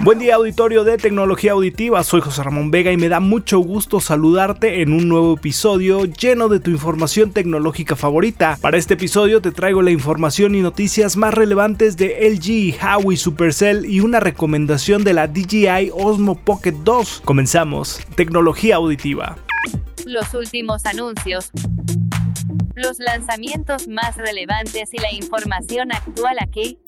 Buen día auditorio de tecnología auditiva, soy José Ramón Vega y me da mucho gusto saludarte en un nuevo episodio lleno de tu información tecnológica favorita. Para este episodio te traigo la información y noticias más relevantes de LG, Huawei, Supercell y una recomendación de la DJI Osmo Pocket 2. Comenzamos, tecnología auditiva. Los últimos anuncios los lanzamientos más relevantes y la información actual aquí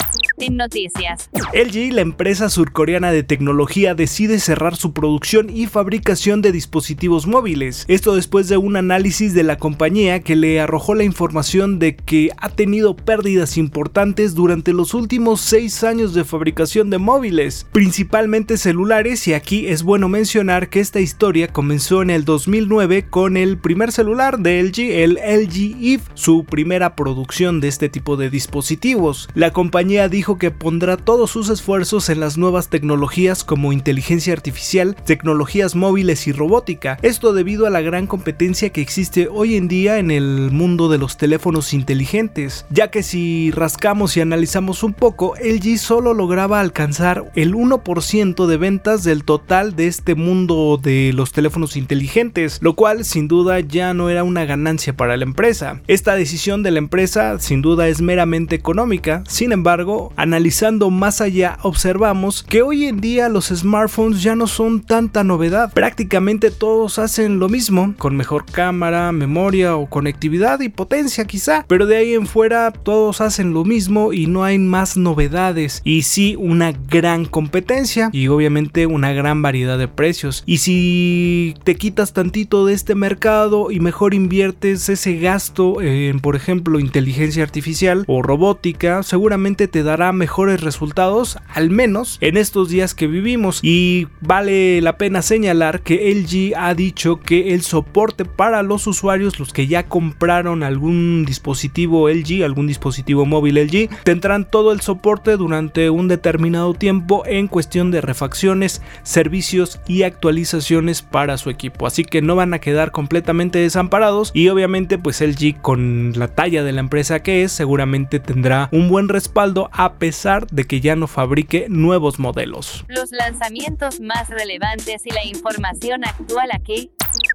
en noticias. LG, la empresa surcoreana de tecnología, decide cerrar su producción y fabricación de dispositivos móviles. Esto después de un análisis de la compañía que le arrojó la información de que ha tenido pérdidas importantes durante los últimos seis años de fabricación de móviles, principalmente celulares, y aquí es bueno mencionar que esta historia comenzó en el 2009 con el primer celular de LG, el LG EVE, su primera producción de este tipo de dispositivos. La compañía dijo que pondrá todos sus esfuerzos en las nuevas tecnologías como inteligencia artificial, tecnologías móviles y robótica. Esto debido a la gran competencia que existe hoy en día en el mundo de los teléfonos inteligentes, ya que si rascamos y analizamos un poco, LG solo lograba alcanzar el 1% de ventas del total de este mundo de los teléfonos inteligentes, lo cual sin duda ya no era una ganancia para la empresa. Esta decisión de la empresa sin duda es meramente económica, sin embargo, analizando más allá, observamos que hoy en día los smartphones ya no son tanta novedad. Prácticamente todos hacen lo mismo, con mejor cámara, memoria o conectividad y potencia quizá. Pero de ahí en fuera todos hacen lo mismo y no hay más novedades. Y sí una gran competencia y obviamente una gran variedad de precios. Y si te quitas tantito de este mercado y mejor inviertes ese gasto en por ejemplo inteligencia artificial o robótica, seguramente te dará mejores resultados, al menos en estos días que vivimos. Y vale la pena señalar que LG ha dicho que el soporte para los usuarios, los que ya compraron algún dispositivo LG, algún dispositivo móvil LG, tendrán todo el soporte durante un determinado tiempo en cuestión de refacciones, servicios y actualizaciones para su equipo. Así que no van a quedar completamente desamparados y obviamente pues LG con la talla de la empresa que es seguramente tendrá un buen respaldo pesar de que ya no fabrique nuevos modelos. Los lanzamientos más relevantes y la información actual aquí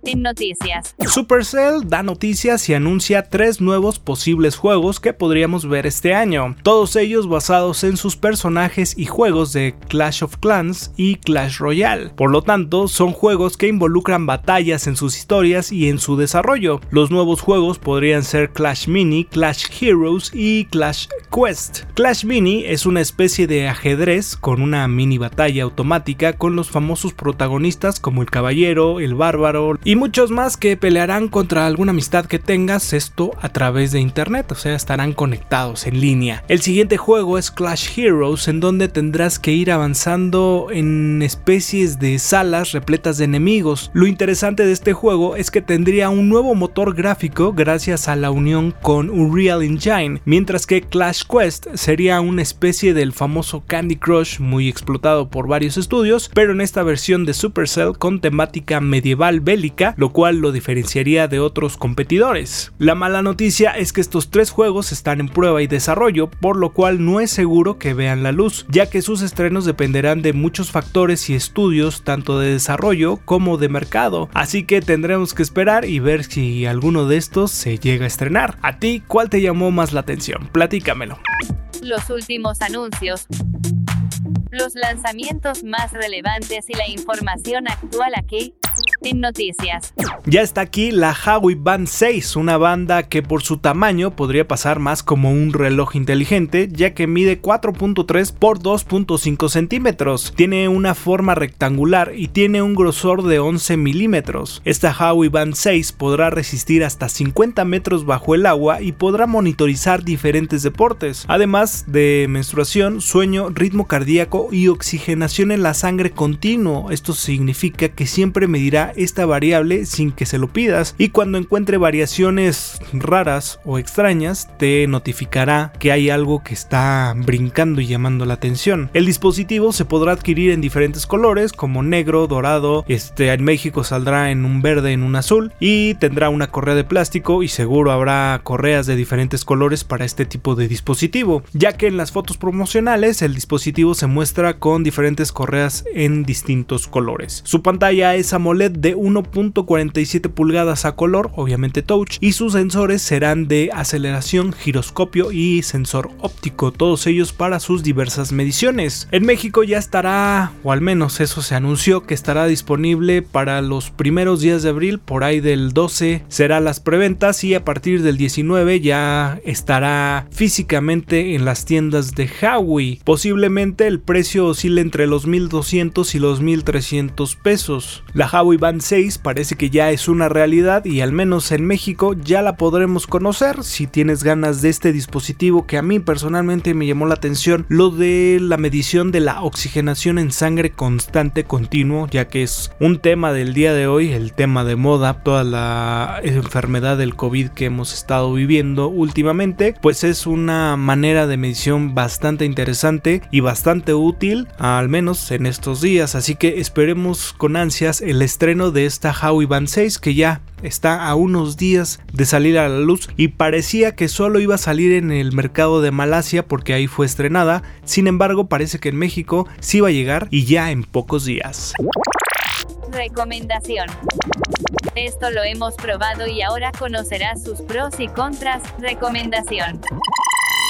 en noticias. Supercell da noticias y anuncia tres nuevos posibles juegos que podríamos ver este año, todos ellos basados en sus personajes y juegos de Clash of Clans y Clash Royale. Por lo tanto, son juegos que involucran batallas en sus historias y en su desarrollo. Los nuevos juegos podrían ser Clash Mini, Clash Heroes y Clash Quest. Clash Mini es una especie de ajedrez con una mini batalla automática con los famosos protagonistas como el caballero, el bárbaro y muchos más que pelearán contra alguna amistad que tengas, esto a través de internet, o sea, estarán conectados en línea. El siguiente juego es Clash Heroes, en donde tendrás que ir avanzando en especies de salas repletas de enemigos. Lo interesante de este juego es que tendría un nuevo motor gráfico gracias a la unión con Unreal Engine, mientras que Clash Quest sería una especie del famoso Candy Crush muy explotado por varios estudios, pero en esta versión de Supercell con temática medieval bélica lo cual lo diferenciaría de otros competidores. La mala noticia es que estos tres juegos están en prueba y desarrollo, por lo cual no es seguro que vean la luz, ya que sus estrenos dependerán de muchos factores y estudios tanto de desarrollo como de mercado, así que tendremos que esperar y ver si alguno de estos se llega a estrenar. ¿A ti cuál te llamó más la atención? Platícamelo. Los últimos anuncios los lanzamientos más relevantes y la información actual aquí En noticias. Ya está aquí la Huawei Band 6, una banda que por su tamaño podría pasar más como un reloj inteligente, ya que mide 4.3 por 2.5 centímetros. Tiene una forma rectangular y tiene un grosor de 11 milímetros. Esta Huawei Band 6 podrá resistir hasta 50 metros bajo el agua y podrá monitorizar diferentes deportes, además de menstruación, sueño, ritmo cardíaco y oxigenación en la sangre continuo. Esto significa que siempre medirá esta variable sin que se lo pidas y cuando encuentre variaciones raras o extrañas te notificará que hay algo que está brincando y llamando la atención. El dispositivo se podrá adquirir en diferentes colores como negro, dorado, este en México saldrá en un verde, en un azul y tendrá una correa de plástico y seguro habrá correas de diferentes colores para este tipo de dispositivo, ya que en las fotos promocionales el dispositivo se muestra con diferentes correas en distintos colores. Su pantalla es AMOLED de 1.47 pulgadas a color, obviamente touch, y sus sensores serán de aceleración, giroscopio y sensor óptico, todos ellos para sus diversas mediciones. En México ya estará, o al menos eso se anunció, que estará disponible para los primeros días de abril, por ahí del 12 será las preventas y a partir del 19 ya estará físicamente en las tiendas de Huawei. Posiblemente el precio oscile entre los 1200 y los 1300 pesos. La Huawei Band 6 parece que ya es una realidad y al menos en México ya la podremos conocer. Si tienes ganas de este dispositivo que a mí personalmente me llamó la atención lo de la medición de la oxigenación en sangre constante continuo ya que es un tema del día de hoy el tema de moda toda la enfermedad del COVID que hemos estado viviendo últimamente pues es una manera de medición bastante interesante y bastante útil al menos en estos días. Así que esperemos con ansias el estreno de esta Huawei Band 6 que ya está a unos días de salir a la luz y parecía que solo iba a salir en el mercado de Malasia porque ahí fue estrenada, sin embargo parece que en México sí va a llegar y ya en pocos días. Recomendación. Esto lo hemos probado y ahora conocerás sus pros y contras. Recomendación.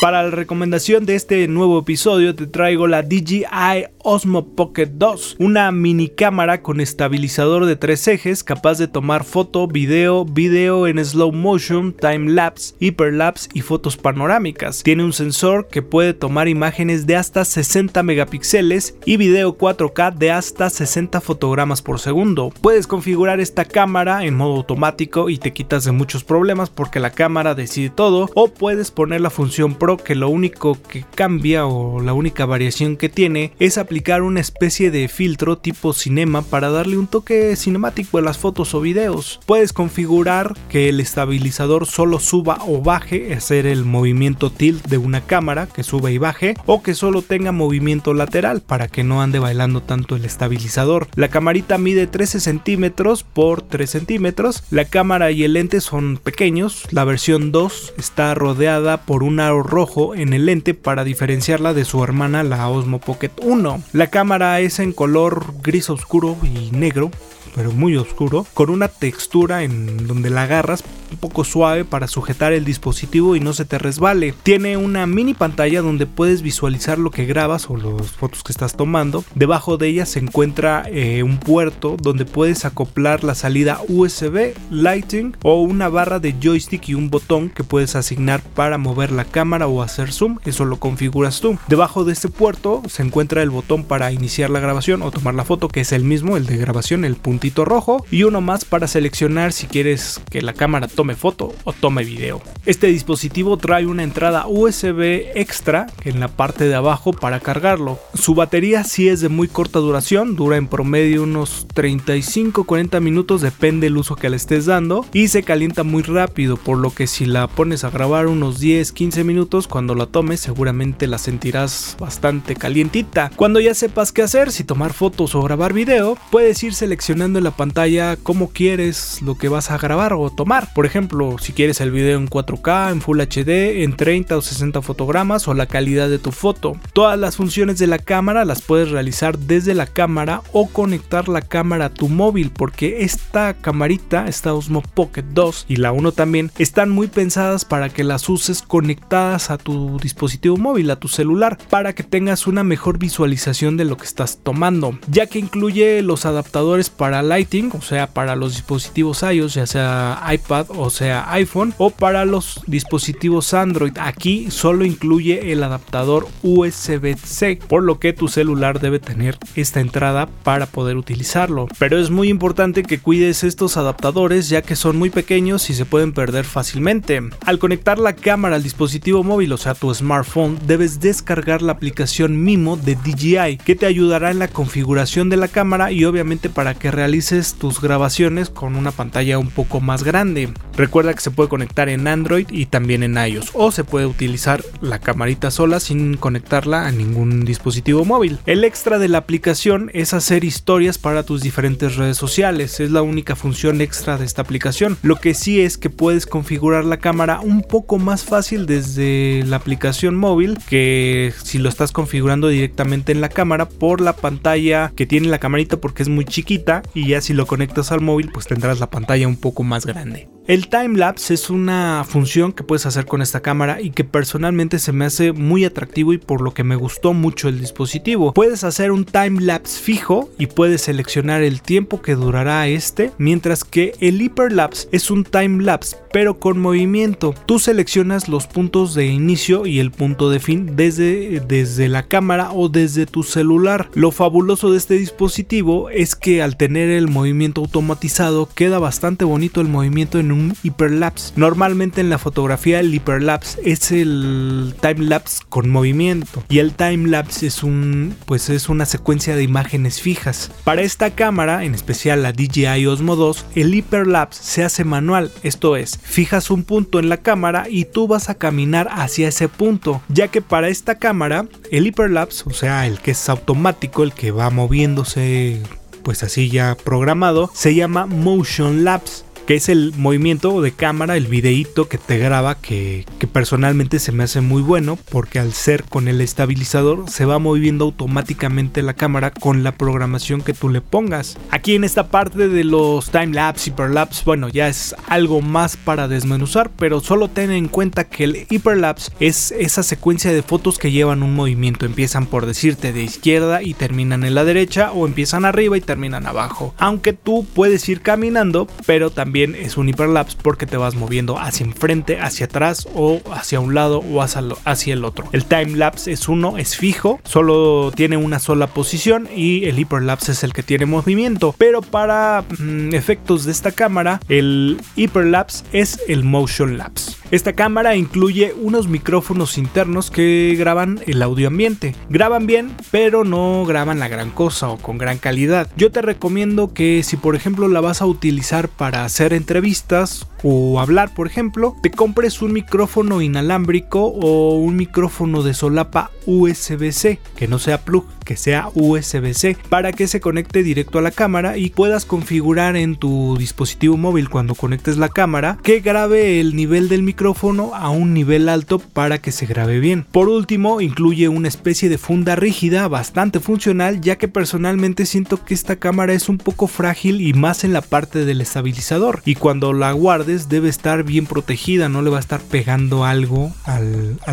Para la recomendación de este nuevo episodio te traigo la DJI Osmo Pocket 2, una mini cámara con estabilizador de tres ejes capaz de tomar foto, video, video en slow motion, time lapse, hyperlapse y fotos panorámicas. Tiene un sensor que puede tomar imágenes de hasta 60 megapíxeles y video 4K de hasta 60 fotogramas por segundo. Puedes configurar esta cámara en modo automático y te quitas de muchos problemas porque la cámara decide todo o puedes poner la función Pro que lo único que cambia o la única variación que tiene es aplicar una especie de filtro tipo cinema para darle un toque cinemático a las fotos o videos. Puedes configurar que el estabilizador solo suba o baje, hacer el movimiento tilt de una cámara que suba y baje o que solo tenga movimiento lateral para que no ande bailando tanto el estabilizador. La camarita mide 13 centímetros por 3 centímetros. La cámara y el lente son pequeños. La versión 2 está rodeada por un aro rojo en el lente para diferenciarla de su hermana la Osmo Pocket 1. La cámara es en color gris oscuro y negro pero muy oscuro, con una textura en donde la agarras un poco suave para sujetar el dispositivo y no se te resbale. Tiene una mini pantalla donde puedes visualizar lo que grabas o las fotos que estás tomando. Debajo de ella se encuentra eh, un puerto donde puedes acoplar la salida USB, Lighting o una barra de joystick y un botón que puedes asignar para mover la cámara o hacer zoom. Eso lo configuras tú. Debajo de este puerto se encuentra el botón para iniciar la grabación o tomar la foto que es el mismo, el de grabación, el punto rojo y uno más para seleccionar si quieres que la cámara tome foto o tome video. Este dispositivo trae una entrada USB extra en la parte de abajo para cargarlo. Su batería sí es de muy corta duración, dura en promedio unos 35-40 minutos, depende del uso que le estés dando y se calienta muy rápido, por lo que si la pones a grabar unos 10-15 minutos, cuando la tomes seguramente la sentirás bastante calientita. Cuando ya sepas qué hacer, si tomar fotos o grabar video, puedes ir seleccionando en la pantalla cómo quieres lo que vas a grabar o tomar. Por ejemplo, si quieres el video en 4K, en Full HD, en 30 o 60 fotogramas o la calidad de tu foto. Todas las funciones de la cámara las puedes realizar desde la cámara o conectar la cámara a tu móvil porque esta camarita, esta Osmo Pocket 2 y la 1 también, están muy pensadas para que las uses conectadas a tu dispositivo móvil, a tu celular, para que tengas una mejor visualización de lo que estás tomando, ya que incluye los adaptadores para lighting, o sea, para los dispositivos iOS, ya sea iPad o sea iPhone, o para los dispositivos Android. Aquí solo incluye el adaptador USB-C, por lo que tu celular debe tener esta entrada para poder utilizarlo. Pero es muy importante que cuides estos adaptadores ya que son muy pequeños y se pueden perder fácilmente. Al conectar la cámara al dispositivo móvil, o sea tu smartphone, debes descargar la aplicación Mimo de DJI que te ayudará en la configuración de la cámara y obviamente para que realices tus grabaciones con una pantalla un poco más grande. Recuerda que se puede conectar en Android y también en iOS o se puede utilizar la camarita sola sin conectarla a ningún dispositivo móvil. El extra de la aplicación es hacer historias para tus diferentes redes sociales, es la única función extra de esta aplicación. Lo que sí es que puedes configurar la cámara un poco más fácil desde la aplicación móvil que si lo estás configurando directamente en la cámara por la pantalla que tiene la camarita porque es muy chiquita y ya si lo conectas al móvil pues tendrás la pantalla un poco más grande. El timelapse es una función que puedes hacer con esta cámara y que personalmente se me hace muy atractivo y por lo que me gustó mucho el dispositivo. Puedes hacer un timelapse fijo y puedes seleccionar el tiempo que durará este, mientras que el hyperlapse es un timelapse pero con movimiento. Tú seleccionas los puntos de inicio y el punto de fin desde, desde la cámara o desde tu celular. Lo fabuloso de este dispositivo es que al tener el movimiento automatizado queda bastante bonito el movimiento en un hiperlapse. Normalmente en la fotografía el hiperlapse es el timelapse con movimiento y el timelapse es un pues es una secuencia de imágenes fijas. Para esta cámara, en especial la DJI Osmo 2, el hiperlapse se hace manual, esto es, fijas un punto en la cámara y tú vas a caminar hacia ese punto, ya que para esta cámara el hyperlapse, o sea, el que es automático, el que va moviéndose pues así ya programado, se llama motion lapse que es el movimiento de cámara, el videíto que te graba, que, personalmente se me hace muy bueno, porque al ser con el estabilizador se va moviendo automáticamente la cámara con la programación que tú le pongas. Aquí en esta parte de los timelapse, hyperlapse, bueno, ya es algo más para desmenuzar, pero solo ten en cuenta que el hyperlapse es esa secuencia de fotos que llevan un movimiento, empiezan por decirte de izquierda y terminan en la derecha, o empiezan arriba y terminan abajo. Aunque tú puedes ir caminando, pero también es un hiperlapse porque te vas moviendo hacia enfrente, hacia atrás o hacia un lado o hacia, el otro. El timelapse es uno, es fijo, solo tiene una sola posición y el hiperlapse es el que tiene movimiento. Pero para mm, efectos de esta cámara, el hiperlapse es el motion lapse. Esta cámara incluye unos micrófonos internos que graban el audio ambiente. Graban bien, pero no graban la gran cosa o con gran calidad. Yo te recomiendo que si por ejemplo la vas a utilizar para hacer entrevistas o hablar, por ejemplo, te compres un micrófono inalámbrico o un micrófono de solapa USB-C, que no sea plug, que sea USB-C, para que se conecte directo a la cámara y puedas configurar en tu dispositivo móvil cuando conectes la cámara que grabe el nivel del micrófono a un nivel alto para que se grabe bien. Por último, incluye una especie de funda rígida bastante funcional, ya que personalmente siento que esta cámara es un poco frágil y más en la parte del estabilizador, y cuando la guardes debe estar bien protegida, no le va a estar pegando algo a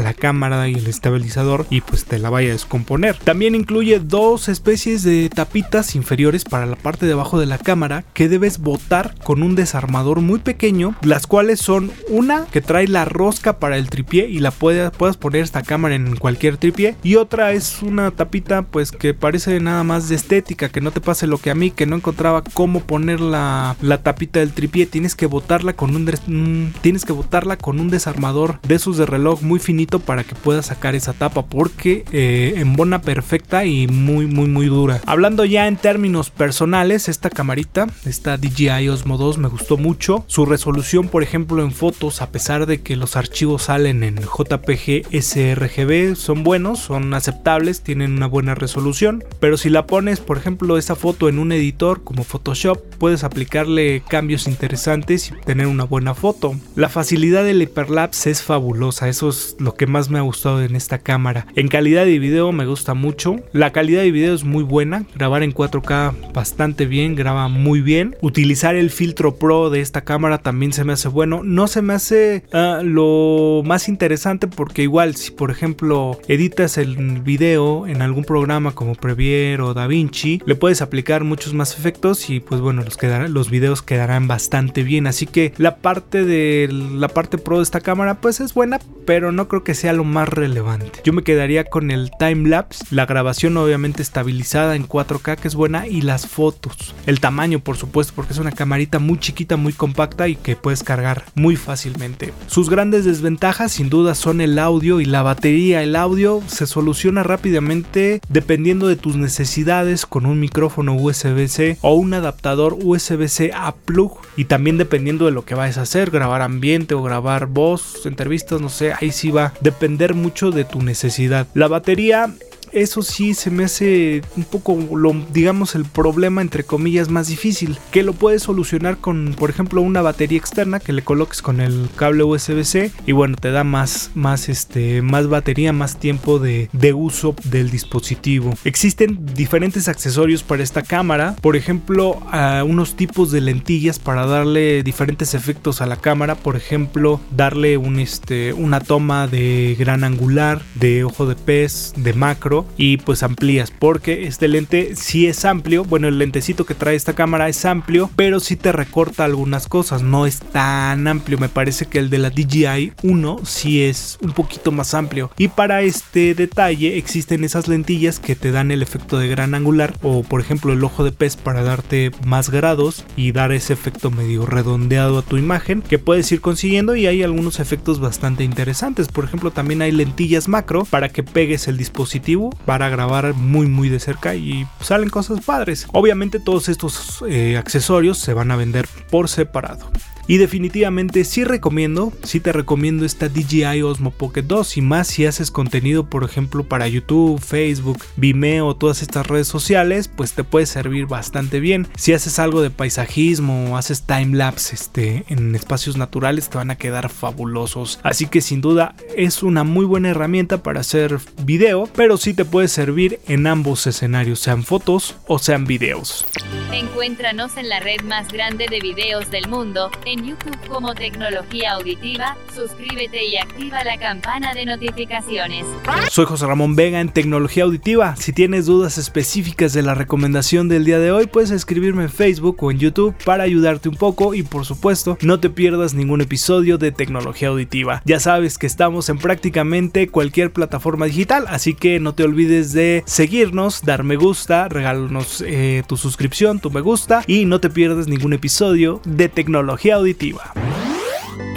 la cámara y el estabilizador y pues te la vaya a descomponer. También incluye dos especies de tapitas inferiores para la parte de abajo de la cámara que debes botar con un desarmador muy pequeño, las cuales son una que trae la rosca para el tripié y la puedas, puedas poner esta cámara en cualquier tripié y otra es una tapita pues que parece nada más de estética, que no te pase lo que a mí que no encontraba cómo poner la, la tapita del tripié, tienes que botarla con un, tienes que botarla con un desarmador de esos de reloj muy finito para que puedas sacar esa tapa porque eh, embona perfecta muy muy muy dura. Hablando ya en términos personales, esta camarita, esta DJI Osmo 2 me gustó mucho. Su resolución, por ejemplo, en fotos, a pesar de que los archivos salen en JPG sRGB, son buenos, son aceptables, tienen una buena resolución, pero si la pones, por ejemplo, esa foto en un editor como Photoshop, puedes aplicarle cambios interesantes y tener una buena foto. La facilidad del hyperlapse es fabulosa, eso es lo que más me ha gustado en esta cámara. En calidad de video me gusta mucho, la calidad de video es muy buena, grabar en 4K bastante bien, graba muy bien. Utilizar el filtro pro de esta cámara también se me hace bueno, no se me hace ah, lo más interesante porque igual si por ejemplo editas el video en algún programa como Premiere o DaVinci, le puedes aplicar muchos más efectos y pues bueno, los, videos quedarán bastante bien. Así que la parte de la parte pro de esta cámara pues es buena, pero no creo que sea lo más relevante. Yo me quedaría con el time lapse, la grabación obviamente estabilizada en 4K que es buena y las fotos. El tamaño por supuesto porque es una camarita muy chiquita, muy compacta y que puedes cargar muy fácilmente. Sus grandes desventajas sin duda son el audio y la batería. El audio se soluciona rápidamente dependiendo de tus necesidades con un micrófono USB-C o un adaptador USB-C a plug y también dependiendo de lo que vayas a hacer, grabar ambiente o grabar voz, entrevistas, no sé, ahí sí va a depender mucho de tu necesidad. La batería eso sí se me hace un poco, lo, digamos, el problema entre comillas más difícil, que lo puedes solucionar con, por ejemplo, una batería externa que le coloques con el cable USB-C y bueno, te da más, más, este, más batería, más tiempo de, de uso del dispositivo. Existen diferentes accesorios para esta cámara, por ejemplo, unos tipos de lentillas para darle diferentes efectos a la cámara, por ejemplo, darle un, este, una toma de gran angular, de ojo de pez, de macro y pues amplías porque este lente sí es amplio, bueno el lentecito que trae esta cámara es amplio, pero sí te recorta algunas cosas, no es tan amplio, me parece que el de la DJI 1 sí es un poquito más amplio. Y para este detalle existen esas lentillas que te dan el efecto de gran angular o por ejemplo el ojo de pez para darte más grados y dar ese efecto medio redondeado a tu imagen que puedes ir consiguiendo y hay algunos efectos bastante interesantes, por ejemplo también hay lentillas macro para que pegues el dispositivo para grabar muy muy de cerca y salen cosas padres. Obviamente todos estos eh, accesorios se van a vender por separado. Y definitivamente sí recomiendo, sí te recomiendo esta DJI Osmo Pocket 2 y más si haces contenido por ejemplo para YouTube, Facebook, Vimeo, todas estas redes sociales, pues te puede servir bastante bien. Si haces algo de paisajismo o haces time lapse este, en espacios naturales te van a quedar fabulosos. Así que sin duda es una muy buena herramienta para hacer video, pero sí te puede servir en ambos escenarios, sean fotos o sean videos. Encuéntranos en la red más grande de videos del mundo, en YouTube como Tecnología Auditiva, suscríbete y activa la campana de notificaciones. Soy José Ramón Vega en Tecnología Auditiva. Si tienes dudas específicas de la recomendación del día de hoy, puedes escribirme en Facebook o en YouTube para ayudarte un poco y por supuesto no te pierdas ningún episodio de Tecnología Auditiva. Ya sabes que estamos en prácticamente cualquier plataforma digital, así que no te olvides de seguirnos, dar me gusta, regálanos eh, tu suscripción, tu me gusta y no te pierdas ningún episodio de Tecnología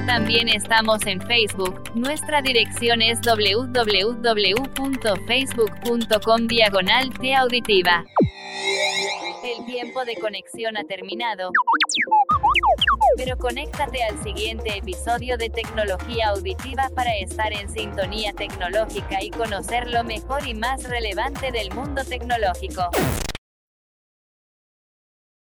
También estamos en Facebook. Nuestra dirección es www.facebook.com diagonal auditiva. El tiempo de conexión ha terminado. Pero conéctate al siguiente episodio de Tecnología Auditiva para estar en sintonía tecnológica y conocer lo mejor y más relevante del mundo tecnológico.